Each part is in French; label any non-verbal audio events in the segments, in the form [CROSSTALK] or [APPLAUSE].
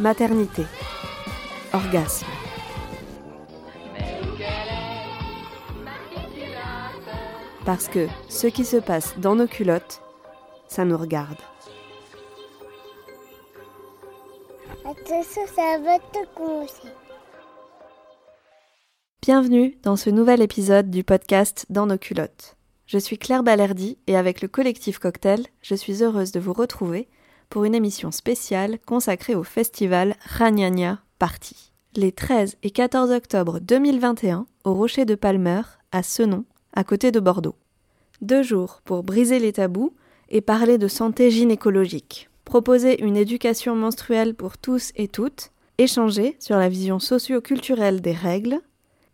maternité, orgasme. Parce que ce qui se passe dans nos culottes, ça nous regarde. Attention, ça va te commencer. Bienvenue dans ce nouvel épisode du podcast Dans nos culottes. Je suis Claire Balerdi et avec le collectif Cocktail, je suis heureuse de vous retrouver pour une émission spéciale consacrée au festival Ragnagna Party. Les 13 et 14 octobre 2021 au Rocher de Palmer, à Senon, à côté de Bordeaux. Deux jours pour briser les tabous et parler de santé gynécologique, proposer une éducation menstruelle pour tous et toutes, échanger sur la vision socio-culturelle des règles,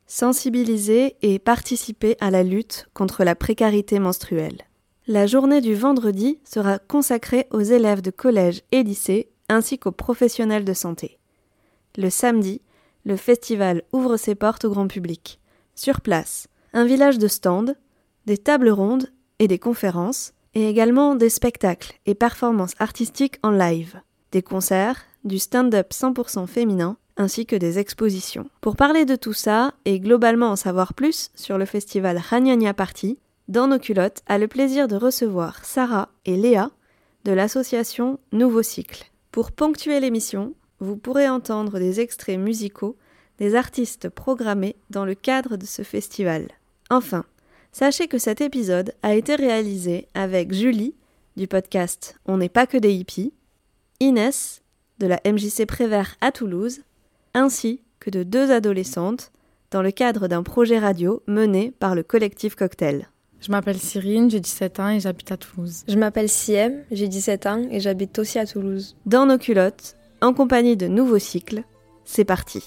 sensibiliser et participer à la lutte contre la précarité menstruelle. La journée du vendredi sera consacrée aux élèves de collège et lycée ainsi qu'aux professionnels de santé. Le samedi, le festival ouvre ses portes au grand public. Sur place, un village de stands, des tables rondes et des conférences, et également des spectacles et performances artistiques en live, des concerts, du stand-up 100% féminin, ainsi que des expositions. Pour parler de tout ça et globalement en savoir plus sur le festival Ragnagna Party, dans nos culottes a le plaisir de recevoir Sarah et Léa de l'association Nouveau Cycle. Pour ponctuer l'émission, vous pourrez entendre des extraits musicaux des artistes programmés dans le cadre de ce festival. Enfin, sachez que cet épisode a été réalisé avec Julie du podcast On n'est pas que des hippies, Inès de la MJC Prévert à Toulouse ainsi que de deux adolescentes dans le cadre d'un projet radio mené par le collectif Cocktail. Je m'appelle Cyrine, j'ai 17 ans et j'habite à Toulouse. Je m'appelle Siem, j'ai 17 ans et j'habite aussi à Toulouse. Dans nos culottes, en compagnie de Nouveau Cycle, c'est parti.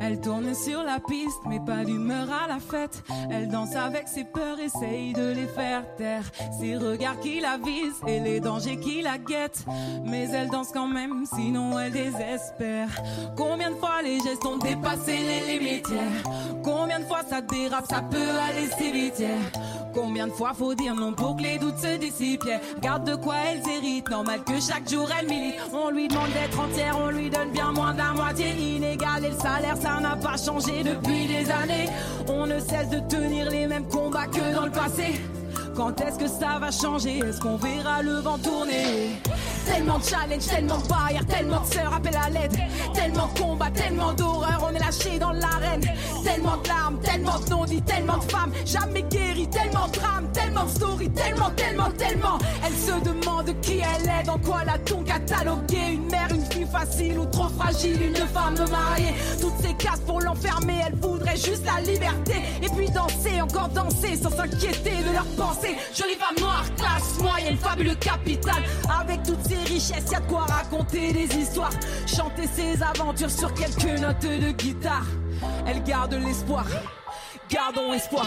Elle tourne sur la piste, mais pas d'humeur à la fête. Elle danse avec ses peurs, essaye de les faire taire. Ses regards qui la visent et les dangers qui la guettent. Mais elle danse quand même, sinon elle désespère. Combien de fois les gestes ont dépassé les limites? Combien de fois ça dérape, ça peut aller si vite? Combien de fois faut dire non pour que les doutes se dissipent? Garde de quoi elle hérite, normal que chaque jour elle milite. On lui demande d'être entière, on lui donne bien moins d'un inégal et le salaire ça n'a pas changé depuis des années. On ne cesse de tenir les mêmes combats que dans le passé. Quand est-ce que ça va changer? Est-ce qu'on verra le vent tourner? Tellement de challenge, tellement de barrières, tellement de sœurs appellent à l'aide. Tellement de combats, tellement d'horreur, on est lâché dans l'arène. Tellement de larmes, tellement de non-dits, tellement de femmes, jamais guéries, tellement de drames, tellement de stories, tellement, tellement, tellement. Elle se demande qui elle est, dans quoi la ton cataloguée. Une mère, une fille facile ou trop fragile, une femme mariée. Toutes ces cases pour l'enfermer, elle voudrait juste la liberté. Et puis danser, encore danser, sans s'inquiéter de leurs pensées. Jolie femme noire, classe moyenne, fabuleux capital. Avec toutes ces richesses, y a de quoi raconter des histoires. Chanter ses aventures sur quelques notes de guitare. Elle garde l'espoir, gardons espoir.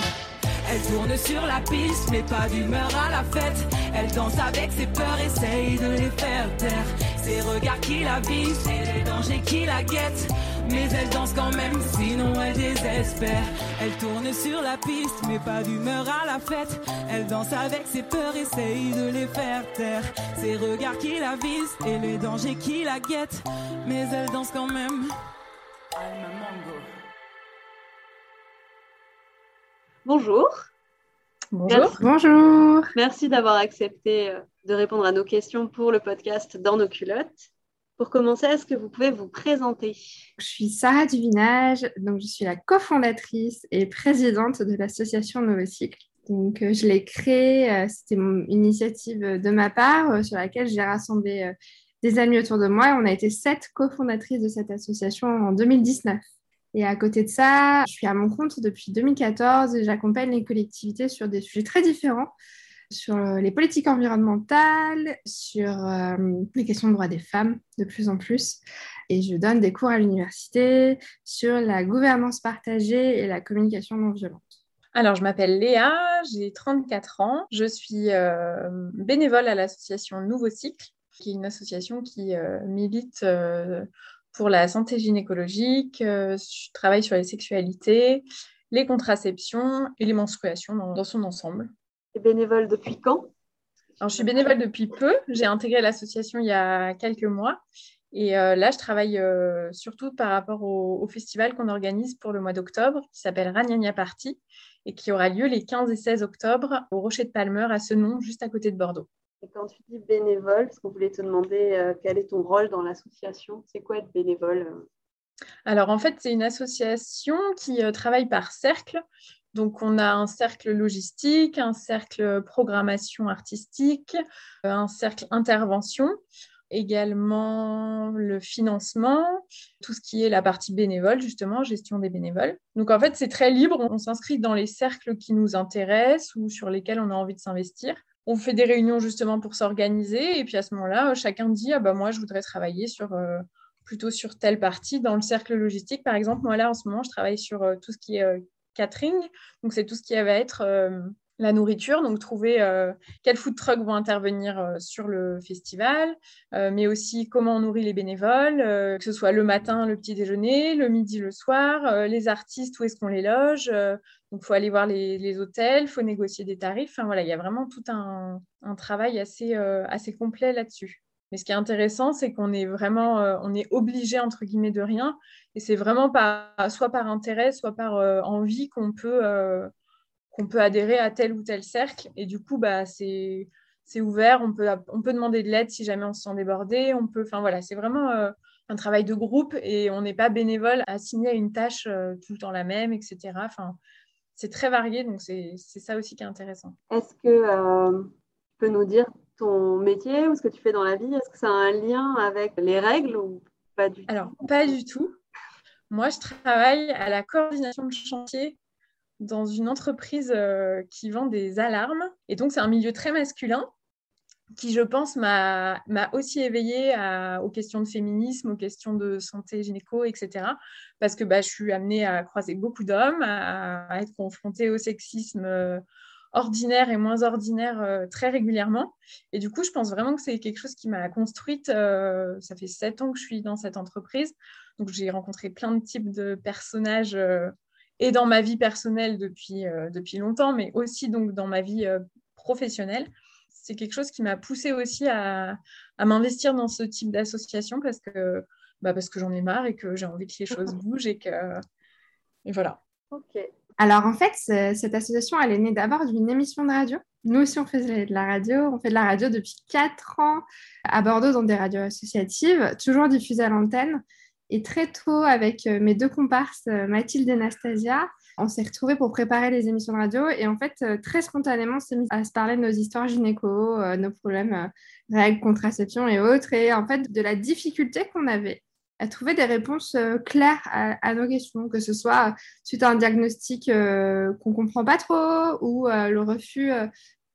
Elle tourne sur la piste, mais pas d'humeur à la fête. Elle danse avec ses peurs, essaye de les faire taire. Ses regards qui la visent, et les dangers qui la guettent. Mais elle danse quand même, sinon elle désespère. Elle tourne sur la piste, mais pas d'humeur à la fête. Elle danse avec ses peurs, essaye de les faire taire. Ses regards qui la visent, et les dangers qui la guettent. Mais elle danse quand même. Bonjour. Bonjour. Bonjour. Merci d'avoir accepté euh, de répondre à nos questions pour le podcast Dans nos culottes. Pour commencer, est-ce que vous pouvez vous présenter? Je suis Sarah Duvinage, donc je suis la cofondatrice et présidente de l'association Novocycle. Donc, euh, je l'ai créée, euh, c'était une initiative de ma part euh, sur laquelle j'ai rassemblé euh, des amis autour de moi. On a été sept cofondatrices de cette association en 2019. Et à côté de ça, je suis à mon compte depuis 2014 et j'accompagne les collectivités sur des sujets très différents, sur les politiques environnementales, sur les questions de droits des femmes de plus en plus. Et je donne des cours à l'université sur la gouvernance partagée et la communication non violente. Alors, je m'appelle Léa, j'ai 34 ans. Je suis bénévole à l'association Nouveau Cycle, qui est une association qui milite pour la santé gynécologique. je travaille sur les sexualités, les contraceptions et les menstruations dans, son ensemble. Bénévole depuis quand? Alors, je suis bénévole depuis peu. J'ai intégré l'association il y a quelques mois. Et euh, là, je travaille euh, surtout par rapport au, festival qu'on organise pour le mois d'octobre, qui s'appelle Ragnagna Party, et qui aura lieu les 15 et 16 octobre au Rocher de Palmer, à ce nom, juste à côté de Bordeaux. Et quand tu dis bénévole, parce qu'on voulait te demander euh, quel est ton rôle dans l'association, c'est quoi être bénévole? Alors en fait, c'est une association qui euh, travaille par cercle. Donc on a un cercle logistique, un cercle programmation artistique, euh, un cercle intervention, également le financement, tout ce qui est la partie bénévole, justement, gestion des bénévoles. Donc en fait, c'est très libre, on s'inscrit dans les cercles qui nous intéressent ou sur lesquels on a envie de s'investir. On fait des réunions justement pour s'organiser et puis à ce moment-là, chacun dit ah bah moi je voudrais travailler sur euh, plutôt sur telle partie. Dans le cercle logistique, par exemple, moi là en ce moment, je travaille sur euh, tout ce qui est euh, catering. Donc c'est tout ce qui va être euh, la nourriture, donc trouver quels food trucks vont intervenir sur le festival, mais aussi comment on nourrit les bénévoles, que ce soit le matin, le petit déjeuner, le midi, le soir, les artistes, où est-ce qu'on les loge. donc il faut aller voir les, hôtels, il faut négocier des tarifs. Enfin voilà, il y a vraiment tout un, un travail assez, assez complet là-dessus. Mais ce qui est intéressant, c'est qu'on est vraiment, euh, on est obligé entre guillemets de rien, et c'est vraiment pas, soit par intérêt, soit par euh, envie qu'on peut, euh, qu'on peut adhérer à tel ou tel cercle. Et du coup, bah, c'est, c'est ouvert. On peut, on peut demander de l'aide si jamais on se sent débordé. On peut, enfin voilà, c'est vraiment un travail de groupe et on n'est pas bénévole assigné à une tâche tout le temps la même, etc. Enfin, c'est très varié, donc c'est, c'est ça aussi qui est intéressant. Est-ce que tu peux nous dire ton métier ou ce que tu fais dans la vie, est-ce que ça a un lien avec les règles ou pas du tout? Alors, pas du tout. Moi, je travaille à la coordination de chantier dans une entreprise euh, qui vend des alarmes. Et donc, c'est un milieu très masculin qui, je pense, m'a aussi éveillée aux questions de féminisme, aux questions de santé gynéco, etc. Parce que bah, je suis amenée à croiser beaucoup d'hommes, à, être confrontée au sexisme euh, ordinaire et moins ordinaire euh, très régulièrement. Et du coup, je pense vraiment que c'est quelque chose qui m'a construite. Euh, ça fait sept ans que je suis dans cette entreprise. Donc, j'ai rencontré plein de types de personnages euh, et dans ma vie personnelle depuis, depuis longtemps, mais aussi donc dans ma vie professionnelle. C'est quelque chose qui m'a poussée aussi à, à m'investir dans ce type d'association parce que, bah parce que j'en ai marre et que j'ai envie que les choses [LAUGHS] bougent et que... Et voilà. Ok. Alors en fait, cette association, elle est née d'abord d'une émission de radio. Nous aussi, on faisait de la radio. On fait de la radio depuis quatre ans à Bordeaux dans des radios associatives, toujours diffusées à l'antenne. Et très tôt, avec euh, mes deux comparses, euh, Mathilde et Anastasia, on s'est retrouvés pour préparer les émissions de radio. Et en fait, euh, très spontanément, on s'est mis à se parler de nos histoires gynéco, nos problèmes, règles, contraception et autres. Et en fait, de la difficulté qu'on avait à trouver des réponses euh, claires à, nos questions, que ce soit suite à un diagnostic euh, qu'on ne comprend pas trop ou euh, le refus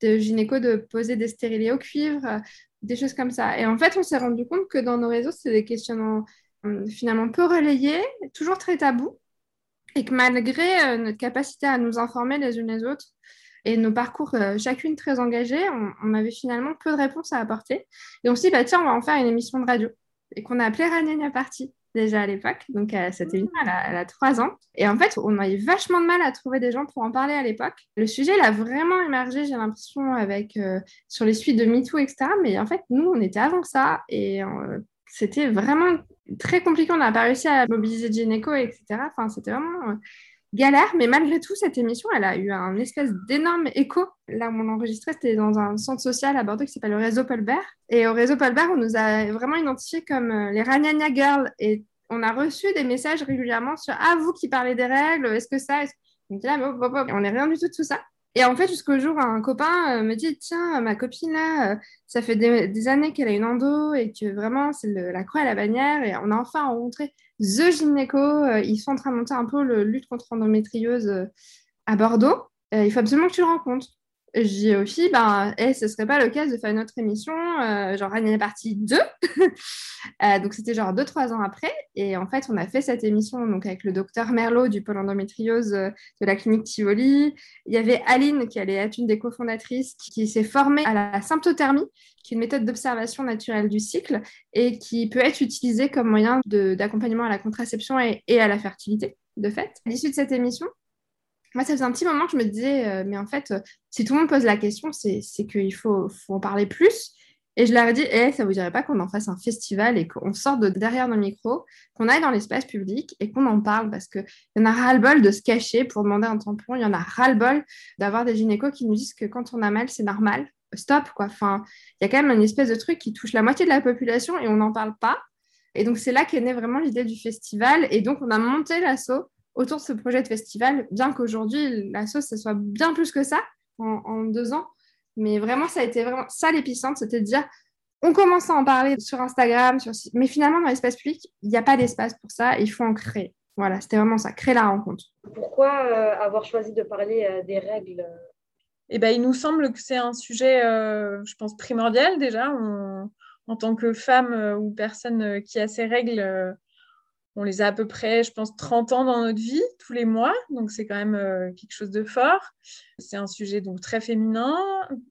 de gynéco de poser des stérilés au cuivre, des choses comme ça. Et en fait, on s'est rendu compte que dans nos réseaux, c'est des questionnements finalement peu relayés, toujours très tabous, et que malgré notre capacité à nous informer les unes les autres, et nos parcours chacune très engagés, on, avait finalement peu de réponses à apporter. Et on s'est dit, bah, tiens, on va en faire une émission de radio et qu'on a appelé Ranenia Party déjà à l'époque. Donc, euh, c'était une elle a, elle a trois ans. Et en fait, on a eu vachement de mal à trouver des gens pour en parler à l'époque. Le sujet, il a vraiment émergé, j'ai l'impression, avec euh, sur les suites de MeToo, etc. Mais en fait, nous, on était avant ça. Et euh, c'était vraiment très compliqué. On n'a pas réussi à mobiliser Geneco, etc. Enfin, c'était vraiment galère, mais malgré tout, cette émission, elle a eu un espèce d'énorme écho. Là où on enregistrait, c'était dans un centre social à Bordeaux qui s'appelle le réseau Paulbert. Et au réseau Paulbert, on nous a vraiment identifiés comme euh, les Ragnagna Girls. Et on a reçu des messages régulièrement sur Ah, vous qui parlez des règles, est-ce que ça On là, on n'est rien du tout de tout ça. Et en fait, jusqu'au jour, un copain euh, me dit Tiens, ma copine là, euh, ça fait des, années qu'elle a une endo et que vraiment, c'est la croix à la bannière. Et on a enfin rencontré The Gynéco. Euh, ils sont en train de monter un peu le lutte contre l'endométriose à Bordeaux. il faut absolument que tu le rencontres. Je dis aux filles, ben, hey, ce serait pas cas de faire une autre émission, euh, genre année partie 2. [LAUGHS] euh, donc c'était genre 2-3 ans après. Et en fait, on a fait cette émission donc, avec le docteur Merlot du pôle endométriose euh, de la clinique Tivoli. Il y avait Aline, qui allait être une des cofondatrices, qui, qui s'est formée à la symptothermie, qui est une méthode d'observation naturelle du cycle et qui peut être utilisée comme moyen d'accompagnement à la contraception et, et à la fertilité, de fait. À l'issue de cette émission, moi, ça faisait un petit moment que je me disais, euh, mais en fait, euh, si tout le monde pose la question, c'est qu'il faut, en parler plus. Et je leur ai dit, eh, ça vous dirait pas qu'on en fasse un festival et qu'on sorte de derrière nos micros, qu'on aille dans l'espace public et qu'on en parle? Parce qu'il y en a ras-le-bol de se cacher pour demander un tampon, il y en a ras-le-bol d'avoir des gynécos qui nous disent que quand on a mal, c'est normal. Stop, quoi. Enfin, il y a quand même une espèce de truc qui touche la moitié de la population et on n'en parle pas. Et donc, c'est là qu'est née vraiment l'idée du festival. Et donc, on a monté l'assaut autour de ce projet de festival, bien qu'aujourd'hui, la sauce, ça soit bien plus que ça en, deux ans. Mais vraiment, ça a été vraiment ça l'épicentre, c'était de dire, on commence à en parler sur Instagram, sur... mais finalement, dans l'espace public, il n'y a pas d'espace pour ça, il faut en créer. Voilà, c'était vraiment ça, créer la rencontre. Pourquoi euh, avoir choisi de parler euh, des règles? Eh ben, il nous semble que c'est un sujet, euh, je pense, primordial déjà. en tant que femme ou personne qui a ses règles, on les a à peu près, je pense, 30 ans dans notre vie, tous les mois. Donc, c'est quand même euh, quelque chose de fort. C'est un sujet donc très féminin.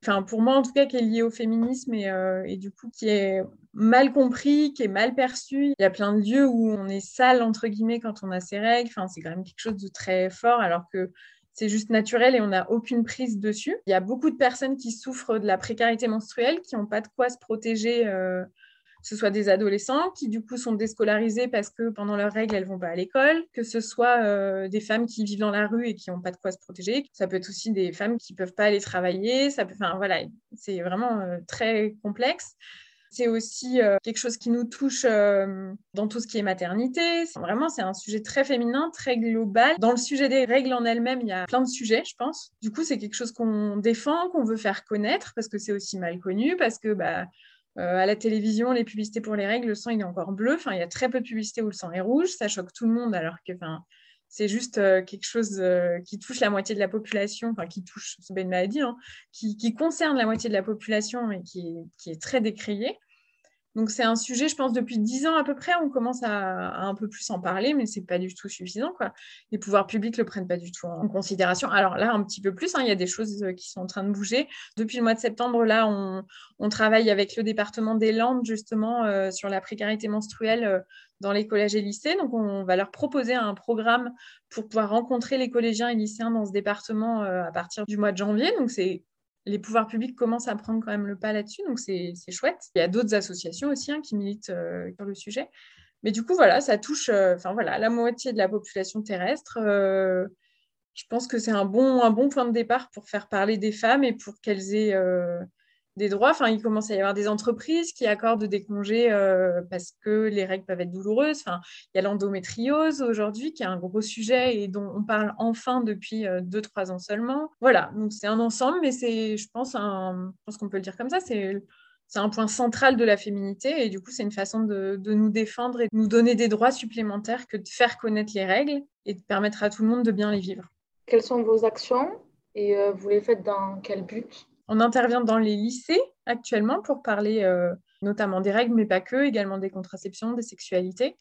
Enfin, pour moi, en tout cas, qui est lié au féminisme et, euh, et, du coup, qui est mal compris, qui est mal perçu. Il y a plein de lieux où on est sale, entre guillemets, quand on a ses règles. Enfin, c'est quand même quelque chose de très fort, alors que c'est juste naturel et on n'a aucune prise dessus. Il y a beaucoup de personnes qui souffrent de la précarité menstruelle, qui n'ont pas de quoi se protéger. Euh, ce soit des adolescents qui du coup sont déscolarisés parce que pendant leurs règles, elles vont pas à l'école, que ce soit euh, des femmes qui vivent dans la rue et qui n'ont pas de quoi se protéger, ça peut être aussi des femmes qui peuvent pas aller travailler, ça peut, enfin voilà, c'est vraiment euh, très complexe. C'est aussi euh, quelque chose qui nous touche dans tout ce qui est maternité. Vraiment, c'est un sujet très féminin, très global. Dans le sujet des règles en elles-mêmes, il y a plein de sujets, je pense. Du coup, c'est quelque chose qu'on défend, qu'on veut faire connaître parce que c'est aussi mal connu, parce que bah, euh, à la télévision, les publicités pour les règles, le sang il est encore bleu. Enfin, il y a très peu de publicités où le sang est rouge. Ça choque tout le monde alors que enfin, c'est juste euh, quelque chose euh, qui touche la moitié de la population, enfin qui touche, c'est une maladie, hein, qui, concerne la moitié de la population et qui qui est très décriée. Donc c'est un sujet, je pense, depuis dix ans à peu près, on commence à, un peu plus en parler, mais ce n'est pas du tout suffisant. Quoi. Les pouvoirs publics ne le prennent pas du tout en considération. Alors là, un petit peu plus, hein, il y a des choses euh, qui sont en train de bouger. Depuis le mois de septembre, là, on, travaille avec le département des Landes, justement, euh, sur la précarité menstruelle euh, dans les collèges et lycées. Donc on va leur proposer un programme pour pouvoir rencontrer les collégiens et lycéens dans ce département à partir du mois de janvier. Donc c'est les pouvoirs publics commencent à prendre quand même le pas là-dessus, donc c'est chouette. Il y a d'autres associations aussi hein, qui militent euh, sur le sujet. Mais du coup, voilà, ça touche euh, enfin voilà, la moitié de la population terrestre. Euh, je pense que c'est un bon, un bon point de départ pour faire parler des femmes et pour qu'elles aient des droits. Enfin, il commence à y avoir des entreprises qui accordent des congés euh, parce que les règles peuvent être douloureuses. Enfin, il y a l'endométriose aujourd'hui qui est un gros sujet et dont on parle enfin depuis 2-3 euh, ans seulement. Voilà, donc c'est un ensemble, mais c'est, je pense, je pense qu'on peut le dire comme ça, c'est c'est un point central de la féminité et du coup c'est une façon de, de, nous défendre et de nous donner des droits supplémentaires que de faire connaître les règles et de permettre à tout le monde de bien les vivre. Quelles sont vos actions et euh, vous les faites dans quel but? On intervient dans les lycées actuellement pour parler euh, notamment des règles, mais pas que, également des contraceptions, des sexualités.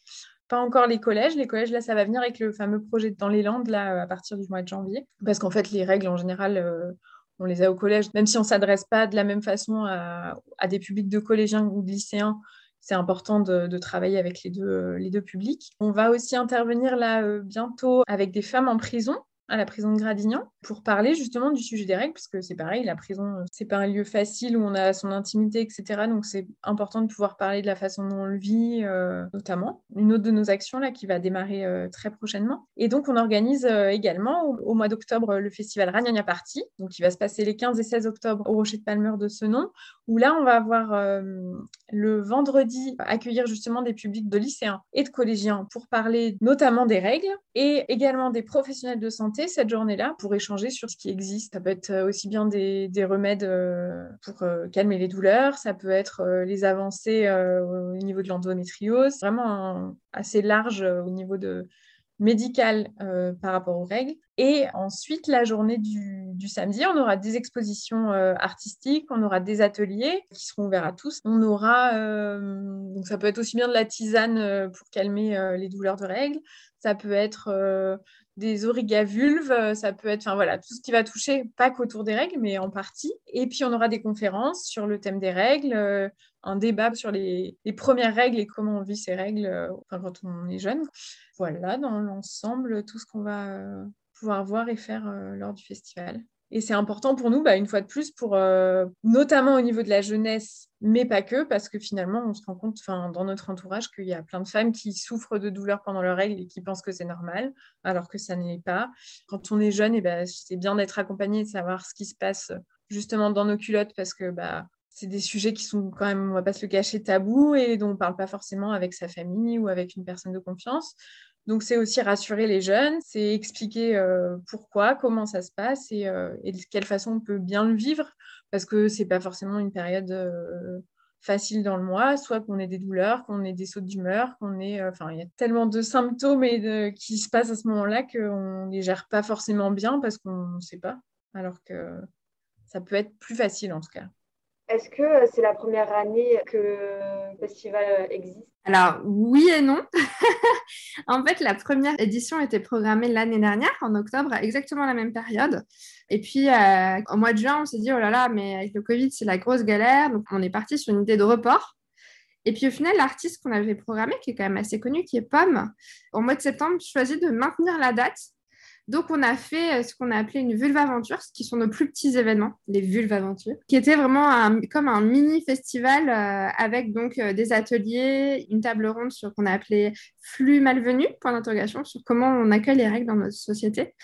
Pas encore les collèges. Les collèges, là, ça va venir avec le fameux projet dans les Landes, là, à partir du mois de janvier. Parce qu'en fait, les règles, en général, euh, on les a au collège, même si on ne s'adresse pas de la même façon à, des publics de collégiens ou de lycéens. C'est important de, travailler avec les deux, les deux publics. On va aussi intervenir là euh, bientôt avec des femmes en prison à la prison de Gradignan pour parler justement du sujet des règles, parce que c'est pareil, la prison, euh, c'est pas un lieu facile où on a son intimité, etc. Donc c'est important de pouvoir parler de la façon dont on le vit, euh, notamment. Une autre de nos actions là qui va démarrer euh, très prochainement. Et donc on organise également au, mois d'octobre le festival Ragnagna Party, donc qui va se passer les 15 et 16 octobre au Rocher de Palmeur de ce nom, où là on va avoir le vendredi accueillir justement des publics de lycéens et de collégiens pour parler notamment des règles et également des professionnels de santé cette journée-là pour échanger sur ce qui existe. Ça peut être euh, aussi bien des, remèdes euh, pour euh, calmer les douleurs, ça peut être les avancées au niveau de l'endométriose, vraiment assez large au niveau de médical par rapport aux règles. Et ensuite, la journée du, samedi, on aura des expositions artistiques, on aura des ateliers qui seront ouverts à tous. On aura, donc ça peut être aussi bien de la tisane pour calmer les douleurs de règles, ça peut être des origavulves, ça peut être, enfin voilà, tout ce qui va toucher, pas qu'autour des règles, mais en partie. Et puis on aura des conférences sur le thème des règles, un débat sur les, premières règles et comment on vit ces règles enfin, quand on est jeune. Voilà, dans l'ensemble, tout ce qu'on va pouvoir voir et faire euh, lors du festival. Et c'est important pour nous, bah, une fois de plus, pour euh, notamment au niveau de la jeunesse, mais pas que, parce que finalement, on se rend compte dans notre entourage qu'il y a plein de femmes qui souffrent de douleurs pendant leurs règles et qui pensent que c'est normal, alors que ça n'est pas. Quand on est jeune, et eh ben, c'est bien d'être accompagné, de savoir ce qui se passe justement dans nos culottes, parce que bah, c'est des sujets qui sont quand même, on va pas se le cacher, tabous et dont on ne parle pas forcément avec sa famille ou avec une personne de confiance. Donc, c'est aussi rassurer les jeunes, c'est expliquer euh, pourquoi, comment ça se passe euh, et, de quelle façon on peut bien le vivre, parce que ce n'est pas forcément une période euh, facile dans le mois, soit qu'on ait des douleurs, qu'on ait des sautes d'humeur, qu'on ait... Enfin, il y a tellement de symptômes qui se passent à ce moment-là qu'on ne les gère pas forcément bien parce qu'on ne sait pas, alors que ça peut être plus facile en tout cas. Est-ce que euh, c'est la première année que le festival euh, existe? Alors oui et non. [LAUGHS] en fait, la première édition était programmée l'année dernière, en octobre, à exactement la même période. Et puis, euh, au mois de juin, on s'est dit, oh là là, mais avec le Covid, c'est la grosse galère. Donc, on est parti sur une idée de report. Et puis au final, l'artiste qu'on avait programmé, qui est quand même assez connu, qui est Pomme, au mois de septembre, choisit de maintenir la date donc, on a fait euh, ce qu'on a appelé une vulva-aventure, ce qui sont nos plus petits événements, les vulva-aventures, qui étaient vraiment comme un mini festival euh, avec donc euh, des ateliers, une table ronde sur qu'on a appelé flux malvenu, point d'interrogation, sur comment on accueille les règles dans notre société.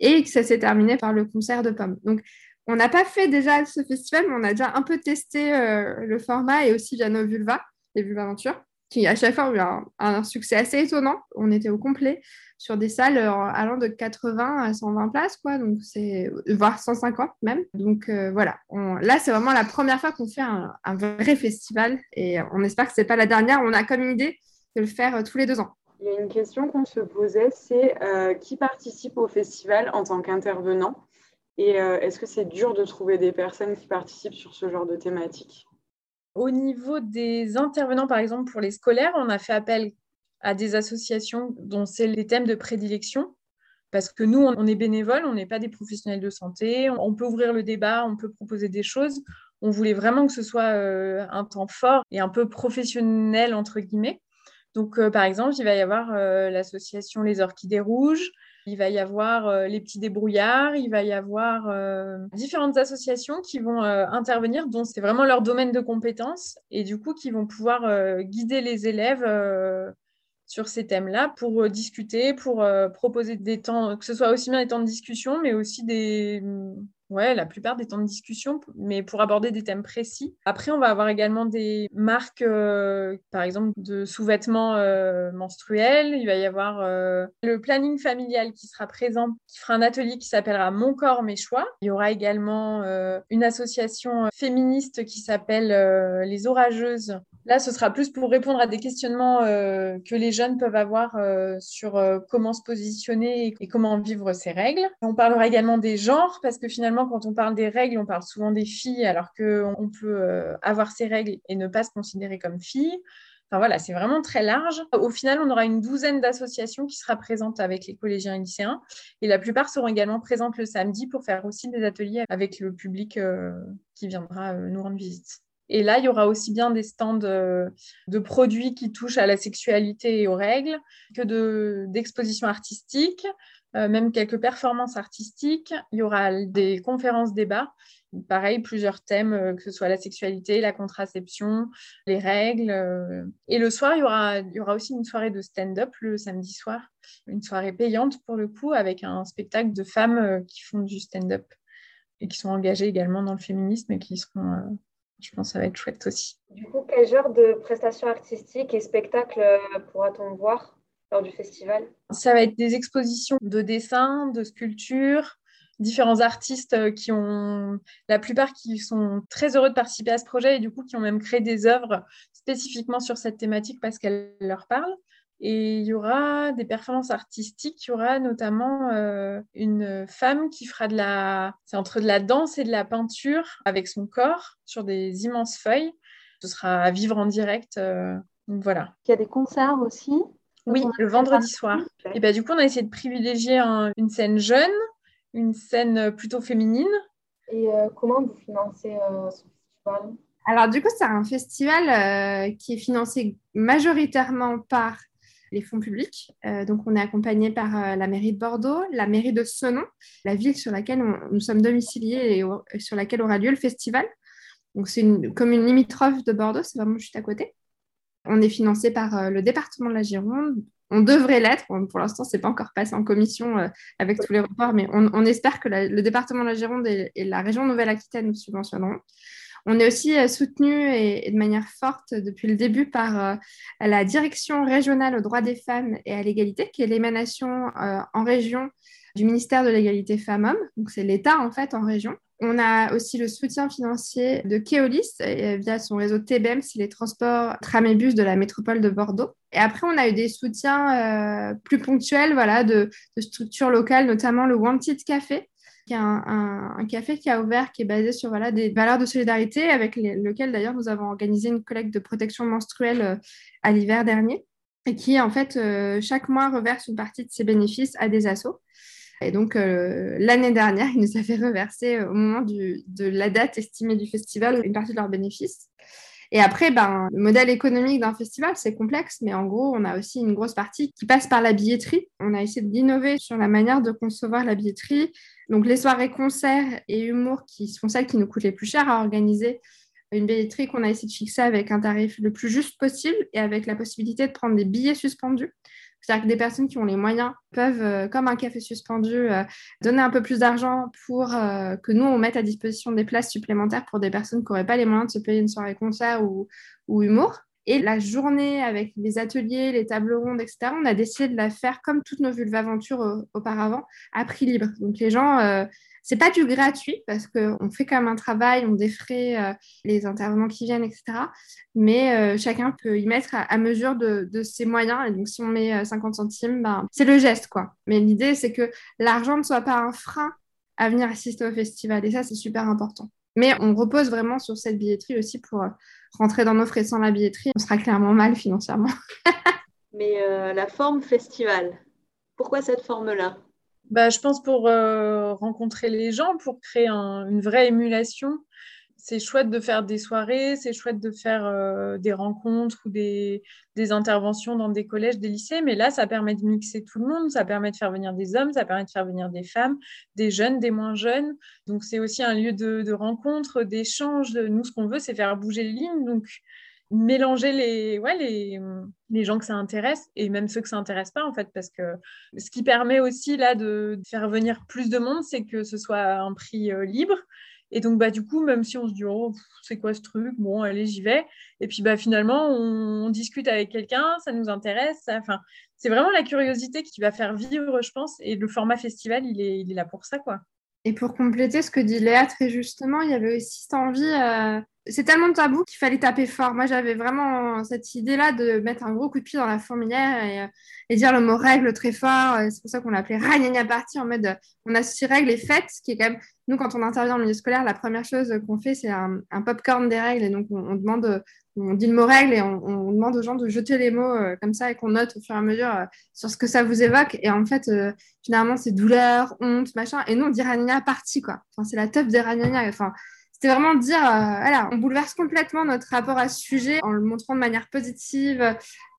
Et ça s'est terminé par le concert de pommes. Donc, on n'a pas fait déjà ce festival, mais on a déjà un peu testé le format et aussi via nos vulva, les vulva-aventures qui à chaque fois eu un, succès assez étonnant. On était au complet sur des salles euh, allant de 80 à 120 places, quoi, donc c'est voire 150 même. Donc euh, voilà, là c'est vraiment la première fois qu'on fait un, vrai festival et on espère que c'est pas la dernière. On a comme idée de le faire euh, tous les deux ans. Il y a une question qu'on se posait, c'est qui participe au festival en tant qu'intervenant? Et est-ce que c'est dur de trouver des personnes qui participent sur ce genre de thématique? Au niveau des intervenants, par exemple, pour les scolaires, on a fait appel à des associations dont c'est les thèmes de prédilection. Parce que nous, on est bénévoles, on n'est pas des professionnels de santé. On peut ouvrir le débat, on peut proposer des choses. On voulait vraiment que ce soit euh, un temps fort et un peu professionnel, entre guillemets. Donc, euh, par exemple, il va y avoir euh, l'association Les Orchidées Rouges, il va y avoir euh, les petits débrouillards, il va y avoir euh, différentes associations qui vont euh, intervenir, dont c'est vraiment leur domaine de compétence, et du coup qui vont pouvoir guider les élèves sur ces thèmes-là pour discuter, pour proposer des temps, que ce soit aussi bien des temps de discussion, mais aussi des, Ouais, la plupart des temps de discussion, mais pour aborder des thèmes précis. Après, on va avoir également des marques, euh, par exemple, de sous-vêtements euh, menstruels. Il va y avoir euh, le planning familial qui sera présent, qui fera un atelier qui s'appellera Mon corps, mes choix. Il y aura également une association féministe qui s'appelle Les Orageuses. Là, ce sera plus pour répondre à des questionnements que les jeunes peuvent avoir sur comment se positionner et comment vivre ces règles. On parlera également des genres, parce que finalement, quand on parle des règles, on parle souvent des filles, alors qu'on peut euh, avoir ces règles et ne pas se considérer comme fille. Enfin voilà, c'est vraiment très large. Au final, on aura une douzaine d'associations qui sera présentes avec les collégiens et lycéens. Et la plupart seront également présentes le samedi pour faire aussi des ateliers avec le public euh, qui viendra euh, nous rendre visite. Et là, il y aura aussi bien des stands de produits qui touchent à la sexualité et aux règles que d'expositions artistiques, euh, même quelques performances artistiques. Il y aura des conférences débats. Pareil, plusieurs thèmes, euh, que ce soit la sexualité, la contraception, les règles. Euh. Et le soir, il y aura, il y aura aussi une soirée de stand-up le samedi soir, une soirée payante pour le coup, avec un spectacle de femmes qui font du stand-up et qui sont engagées également dans le féminisme et qui seront je pense que ça va être chouette aussi. Du coup, quel genre de prestations artistiques et spectacles pourra-t-on voir du festival? Ça va être des expositions de dessins, de sculptures, différents artistes euh, qui ont, la plupart qui sont très heureux de participer à ce projet et du coup qui ont même créé des œuvres spécifiquement sur cette thématique parce qu'elle leur parle. Et il y aura des performances artistiques. Il y aura notamment euh, une femme qui fera de la. C'est entre de la danse et de la peinture avec son corps sur des immenses feuilles. Ce sera à vivre en direct. Euh, donc voilà. Il y a des concerts aussi. Oui, le vendredi soir. Et bah, du coup, on a essayé de privilégier une scène jeune, une scène plutôt féminine. Et euh, comment vous financez ce festival? Alors du coup, c'est un festival qui est financé majoritairement par les fonds publics. Euh, donc, on est accompagné par euh, la mairie de Bordeaux, la mairie de Senon, la ville sur laquelle nous sommes domiciliés et sur laquelle aura lieu le festival. Donc, c'est une commune limitrophe de Bordeaux, c'est vraiment juste à côté. On est financé par euh, le département de la Gironde. On devrait l'être. pour l'instant, ce n'est pas encore passé en commission avec tous les reports, mais on, espère que le département de la Gironde et, et la région Nouvelle-Aquitaine nous subventionneront. On est aussi euh, soutenu et, de manière forte depuis le début par euh, la Direction régionale aux droits des femmes et à l'égalité, qui est l'émanation euh, en région du ministère de l'égalité femmes-hommes. Donc, c'est l'État, en fait, en région. On a aussi le soutien financier de Keolis via son réseau TBM, c'est les transports tram et bus de la métropole de Bordeaux. Et après, on a eu des soutiens plus ponctuels voilà, de, de, structures locales, notamment le Wanted Café, qui est un, café qui a ouvert, qui est basé sur voilà, des valeurs de solidarité, avec lequel d'ailleurs nous avons organisé une collecte de protection menstruelle euh, à l'hiver dernier, et qui en fait euh, chaque mois reverse une partie de ses bénéfices à des assos. Et donc euh, l'année dernière, [LAUGHS] ils nous avaient reversé au moment de la date estimée du festival une partie de leurs bénéfices. Et après, ben, le modèle économique d'un festival, c'est complexe, mais en gros, on a aussi une grosse partie qui passe par la billetterie. On a essayé d'innover sur la manière de concevoir la billetterie. Donc, les soirées concerts et humour qui sont celles qui nous coûtent les plus cher à organiser. Une billetterie qu'on a essayé de fixer avec un tarif le plus juste possible et avec la possibilité de prendre des billets suspendus. C'est-à-dire que des personnes qui ont les moyens peuvent, euh, comme un café suspendu, euh, donner un peu plus d'argent pour euh, que nous, on mette à disposition des places supplémentaires pour des personnes qui n'auraient pas les moyens de se payer une soirée concert ou, ou humour. Et la journée avec les ateliers, les tables rondes, etc., on a décidé de la faire comme toutes nos vulvaventures auparavant, à prix libre. Donc les gens c'est pas du gratuit parce qu'on fait quand même un travail, on défraie euh, les intervenants qui viennent, etc. Mais euh, chacun peut y mettre à, mesure de, ses moyens. Et donc, si on met 50 euh, centimes, ben, c'est le geste, quoi. Mais l'idée, c'est que l'argent ne soit pas un frein à venir assister au festival. Et ça, c'est super important. Mais on repose vraiment sur cette billetterie aussi pour rentrer dans nos frais sans la billetterie. On sera clairement mal financièrement. [LAUGHS] Mais la forme festival, pourquoi cette forme-là? Bah, Je pense pour euh, rencontrer les gens, pour créer une vraie émulation. C'est chouette de faire des soirées, c'est chouette de faire euh, des rencontres ou des, interventions dans des collèges, des lycées, mais là, ça permet de mixer tout le monde, ça permet de faire venir des hommes, ça permet de faire venir des femmes, des jeunes, des moins jeunes. Donc, c'est aussi un lieu de, de rencontre, d'échange. Nous, ce qu'on veut, c'est faire bouger les lignes. Donc, mélanger les, ouais, les, les, gens que ça intéresse et même ceux que ça intéresse pas en fait parce que ce qui permet aussi là de faire venir plus de monde c'est que ce soit un prix euh, libre. Et donc bah du coup même si on se dit oh c'est quoi ce truc? Bon allez j'y vais. Et puis bah finalement on, discute avec quelqu'un ça nous intéresse enfin c'est vraiment la curiosité qui va faire vivre je pense. Et le format festival il est, il est là pour ça quoi et pour compléter ce que dit Léa très justement il y avait aussi cette envie euh, c'est tellement tabou qu'il fallait taper fort. Moi, j'avais vraiment cette idée-là de mettre un gros coup de pied dans la fourmilière et, euh, dire le mot règle très fort. C'est pour ça qu'on l'appelait Ragnagna Party en mode on associe règles et fêtes, qui est quand même, nous, quand on intervient en milieu scolaire, la première chose qu'on fait, c'est un, un pop-corn des règles. Et donc, on, demande, on dit le mot règle et on, demande aux gens de jeter les mots euh, comme ça et qu'on note au fur et à mesure euh, sur ce que ça vous évoque. Et en fait, généralement, c'est douleur, honte, machin. Et nous, on dit Ragnagna Party, quoi. Enfin, c'est la top des. Enfin, c'est vraiment dire, euh, voilà, on bouleverse complètement notre rapport à ce sujet en le montrant de manière positive,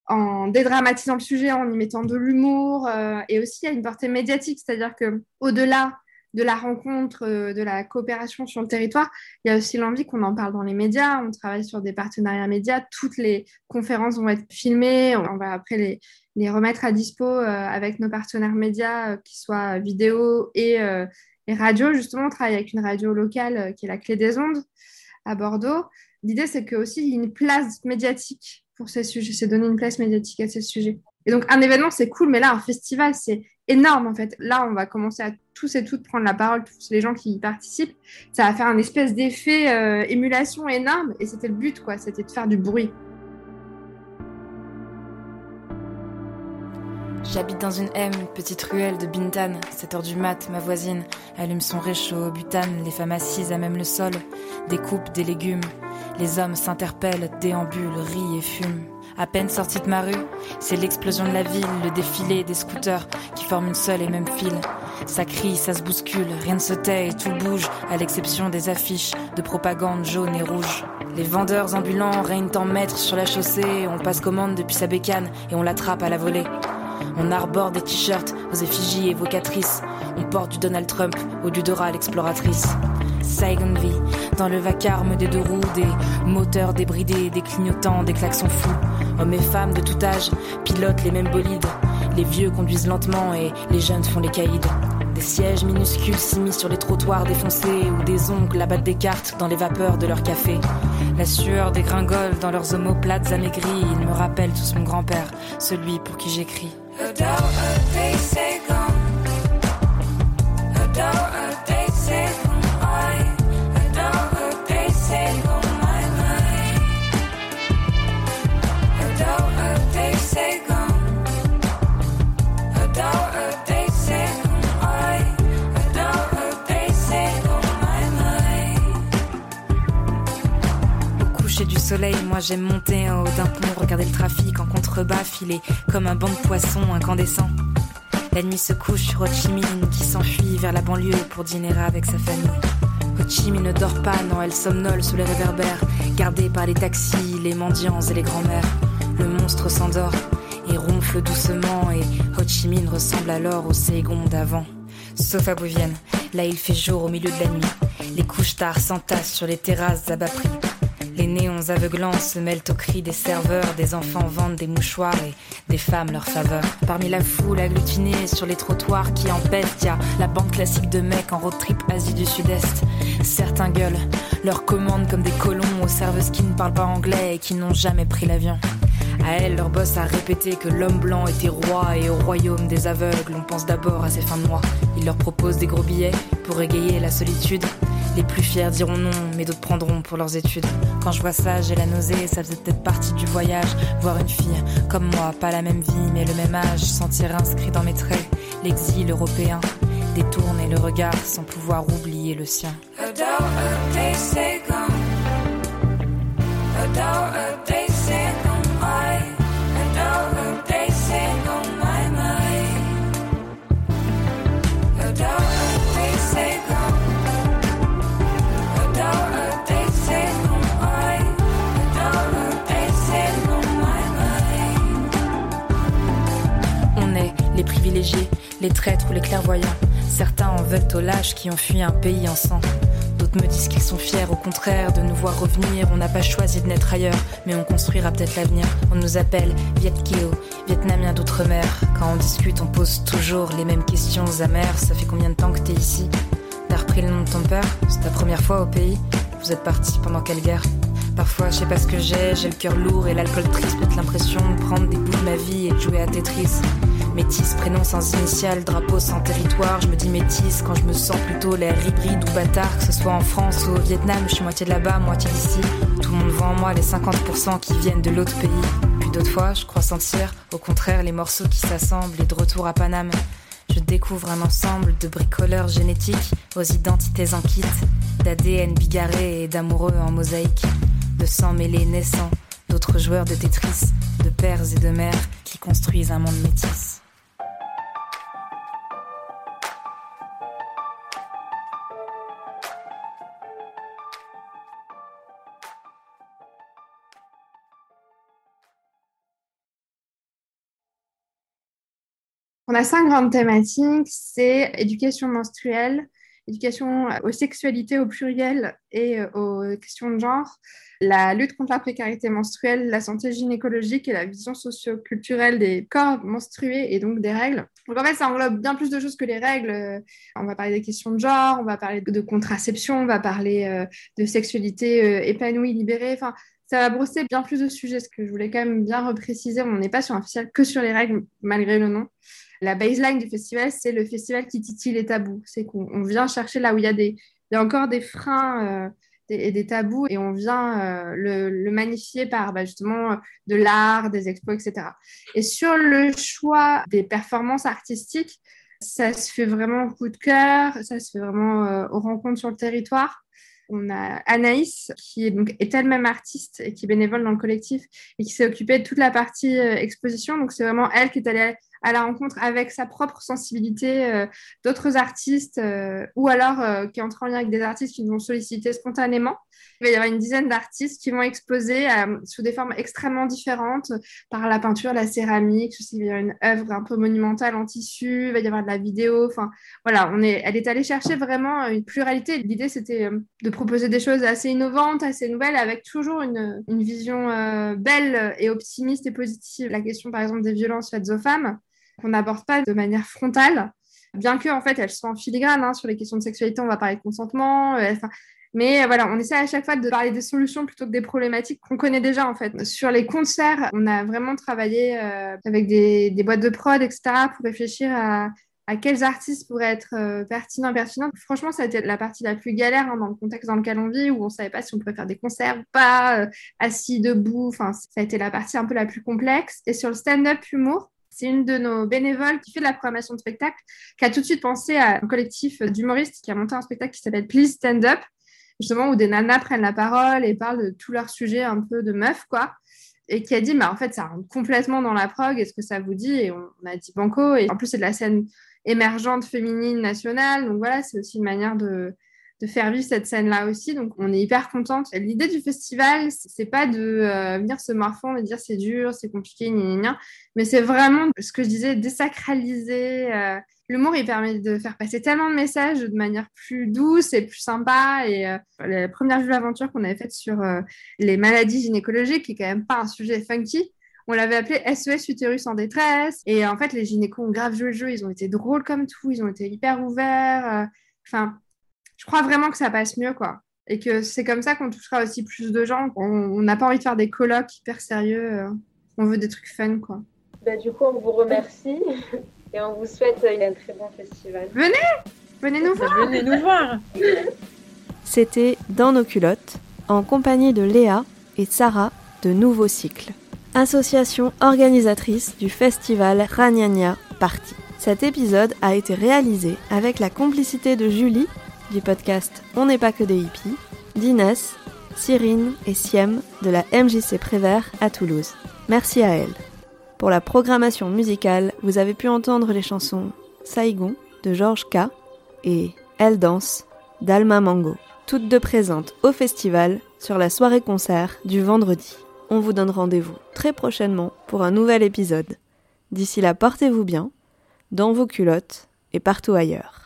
en dédramatisant le sujet, en y mettant de l'humour, euh, et aussi à une portée médiatique, c'est-à-dire que au-delà de la rencontre, euh, de la coopération sur le territoire, il y a aussi l'envie qu'on en parle dans les médias. On travaille sur des partenariats médias. Toutes les conférences vont être filmées. On va après les, les remettre à dispo avec nos partenaires médias, qui soient vidéo et, radio, justement, on travaille avec une radio locale euh, qui est la Clé des Ondes à Bordeaux. L'idée, c'est que aussi il y a une place médiatique pour ces sujets, c'est donner une place médiatique à ces sujets. Et donc, un événement, c'est cool, mais là, un festival, c'est énorme, en fait. Là, on va commencer à tous et toutes prendre la parole, tous les gens qui y participent. Ça va faire un espèce d'effet euh, émulation énorme, et c'était le but, quoi. C'était de faire du bruit. J'habite dans une M, petite ruelle de Bintan. 7 heures du mat, ma voisine allume son réchaud au butane. Les femmes assises à même le sol découpent des légumes. Les hommes s'interpellent, déambulent, rient et fument. À peine sortie de ma rue, c'est l'explosion de la ville, le défilé des scooters qui forment une seule et même file. Ça crie, ça se bouscule, rien ne se tait et tout bouge, à l'exception des affiches de propagande jaune et rouge. Les vendeurs ambulants règnent en maître sur la chaussée, on passe commande depuis sa bécane et on l'attrape à la volée. On arbore des t-shirts aux effigies évocatrices. On porte du Donald Trump au Dudora l'exploratrice. Saigon vie, dans le vacarme des deux roues, des moteurs débridés, des clignotants, des klaxons fous. Hommes et femmes de tout âge pilotent les mêmes bolides. Les vieux conduisent lentement et les jeunes font les caïds. Des sièges minuscules s'immiscent sur les trottoirs défoncés ou des oncles abattent des cartes dans les vapeurs de leur café. La sueur dégringole dans leurs omoplates amaigris. Ils me rappellent tous mon grand-père, celui pour qui j'écris. Adult, they say soleil, moi j'aime monter en haut d'un pont, regarder le trafic en contrebas, filer comme un banc de poissons incandescent. La nuit se couche sur Ho Chi Minh qui s'enfuit vers la banlieue pour dîner avec sa famille. Ho Chi ne dort pas, non, elle somnole sous les réverbères, gardée par les taxis, les mendiants et les grands-mères. Le monstre s'endort et ronfle doucement et Ho Chi Minh ressemble alors au Saigon d'avant. Sauf à Bouvienne, là il fait jour au milieu de la nuit. Les couches tard s'entassent sur les terrasses à bas prix. Les néons aveuglants se mêlent aux cris des serveurs, des enfants vendent des mouchoirs et des femmes leur faveur. Parmi la foule agglutinée sur les trottoirs qui empestent, y a la bande classique de mecs en road trip Asie du Sud-Est. Certains gueulent, leur commandent comme des colons aux serveuses qui ne parlent pas anglais et qui n'ont jamais pris l'avion. À elle, leur boss a répété que l'homme blanc était roi et au royaume des aveugles, on pense d'abord à ses fins de mois. Il leur propose des gros billets pour égayer la solitude. Les plus fiers diront non, mais d'autres prendront pour leurs études. Quand je vois ça, j'ai la nausée, ça faisait peut-être partie du voyage. Voir une fille comme moi, pas la même vie, mais le même âge, sentir inscrit dans mes traits l'exil européen. Détourner le regard sans pouvoir oublier le sien. Les traîtres ou les clairvoyants. Certains en veulent au lâche qui ont fui un pays en sang. D'autres me disent qu'ils sont fiers, au contraire, de nous voir revenir. On n'a pas choisi de naître ailleurs, mais on construira peut-être l'avenir. On nous appelle Viet Kieu, Vietnamien d'outre-mer. Quand on discute, on pose toujours les mêmes questions amères. Ça fait combien de temps que t'es ici? T'as repris le nom de ton père? C'est ta première fois au pays? Vous êtes parti pendant quelle guerre? Parfois, je sais pas ce que j'ai, j'ai le cœur lourd et l'alcool triste peut l'impression de prendre des bouts de ma vie et de jouer à Tetris. Métis, prénom sans initial, drapeau sans territoire. Je me dis métis quand je me sens plutôt l'air hybride ou bâtard, que ce soit en France ou au Vietnam. Je suis moitié de là-bas, moitié d'ici. Tout le monde voit en moi les 50% qui viennent de l'autre pays. Puis d'autres fois, je crois sentir, au contraire, les morceaux qui s'assemblent et de retour à Paname. Je découvre un ensemble de bricoleurs génétiques aux identités en kit, d'ADN bigarré et d'amoureux en mosaïque, de sang mêlé naissant, d'autres joueurs de Tetris, de pères et de mères qui construisent un monde métis. On a cinq grandes thématiques, c'est éducation menstruelle, éducation aux sexualités au pluriel et euh, aux questions de genre, la lutte contre la précarité menstruelle, la santé gynécologique et la vision socio-culturelle des corps menstrués et donc des règles. Donc en fait, ça englobe bien plus de choses que les règles. On va parler des questions de genre, on va parler de contraception, on va parler euh, de sexualité euh, épanouie, libérée. Enfin, ça va brosser bien plus de sujets, ce que je voulais quand même bien repréciser. On n'est pas sur un festival que sur les règles, malgré le nom la baseline du festival, c'est le festival qui titille les tabous. C'est qu'on vient chercher là où il y a encore des freins, euh, et des tabous et on vient le, le, magnifier par bah, justement de l'art, des expos, etc. Et sur le choix des performances artistiques, ça se fait vraiment au coup de cœur, ça se fait vraiment aux rencontres sur le territoire. On a Anaïs, qui est elle-même artiste et qui est bénévole dans le collectif et qui s'est occupée de toute la partie exposition. Donc, c'est vraiment elle qui est allée à la rencontre avec sa propre sensibilité euh, d'autres artistes euh, ou alors euh, qui entre en lien avec des artistes qui nous ont sollicité spontanément. Il va y avoir une dizaine d'artistes qui vont exposer sous des formes extrêmement différentes, par la peinture, la céramique, il y a une œuvre un peu monumentale en tissu, il va y avoir de la vidéo. Enfin, voilà, on est, elle est allée chercher vraiment une pluralité. L'idée, c'était de proposer des choses assez innovantes, assez nouvelles, avec toujours une vision belle et optimiste et positive. La question, par exemple, des violences faites aux femmes qu'on n'aborde pas de manière frontale, bien que en fait elles soient en filigrane hein, sur les questions de sexualité, on va parler de consentement. Euh, mais voilà, on essaie à chaque fois de parler des solutions plutôt que des problématiques qu'on connaît déjà en fait. Sur les concerts, on a vraiment travaillé euh, avec des, boîtes de prod, etc., pour réfléchir à, quels artistes pourraient être euh, pertinents, pertinents. Franchement, ça a été la partie la plus galère hein, dans le contexte dans lequel on vit, où on ne savait pas si on pouvait faire des concerts ou pas, assis, debout. Enfin, ça a été la partie un peu la plus complexe. Et sur le stand-up humour, c'est une de nos bénévoles qui fait de la programmation de spectacle, qui a tout de suite pensé à un collectif d'humoristes qui a monté un spectacle qui s'appelle Please Stand Up, justement où des nanas prennent la parole et parlent de tous leurs sujets un peu de meuf, quoi. Et qui a dit, bah, en fait, ça rentre complètement dans la prog, est-ce que ça vous dit Et on, a dit banco. Et en plus, c'est de la scène émergente féminine nationale. Donc voilà, c'est aussi une manière de, de faire vivre cette scène-là aussi. Donc, on est hyper contente. L'idée du festival, c'est pas de euh, venir se morfondre et dire c'est dur, c'est compliqué, ni, mais c'est vraiment ce que je disais, désacraliser. Euh, L'humour, il permet de faire passer tellement de messages de manière plus douce et plus sympa. Et euh, la première vue d'aventure qu'on avait faite sur les maladies gynécologiques, qui est quand même pas un sujet funky, on l'avait appelé SES utérus en détresse. Et en fait, les gynécos ont grave joué le jeu. Ils ont été drôles comme tout. Ils ont été hyper ouverts. Enfin, je crois vraiment que ça passe mieux, quoi. Et que c'est comme ça qu'on touchera aussi plus de gens. On n'a pas envie de faire des colloques hyper sérieux. Euh, on veut des trucs fun, quoi. Bah, du coup, on vous remercie [LAUGHS] et on vous souhaite un très bon festival. Venez Venez nous voir Venez nous voir [LAUGHS] C'était Dans nos culottes, en compagnie de Léa et Sarah de Nouveau Cycle, association organisatrice du festival Ragnagna Party. Cet épisode a été réalisé avec la complicité de Julie du podcast On n'est pas que des hippies, d'Inès, Cyrine et Siem de la MJC Prévert à Toulouse. Merci à elle. Pour la programmation musicale, vous avez pu entendre les chansons Saigon de Georges K et Elle danse d'Alma Mango, toutes deux présentes au festival sur la soirée concert du vendredi. On vous donne rendez-vous très prochainement pour un nouvel épisode. D'ici là, portez-vous bien, dans vos culottes et partout ailleurs.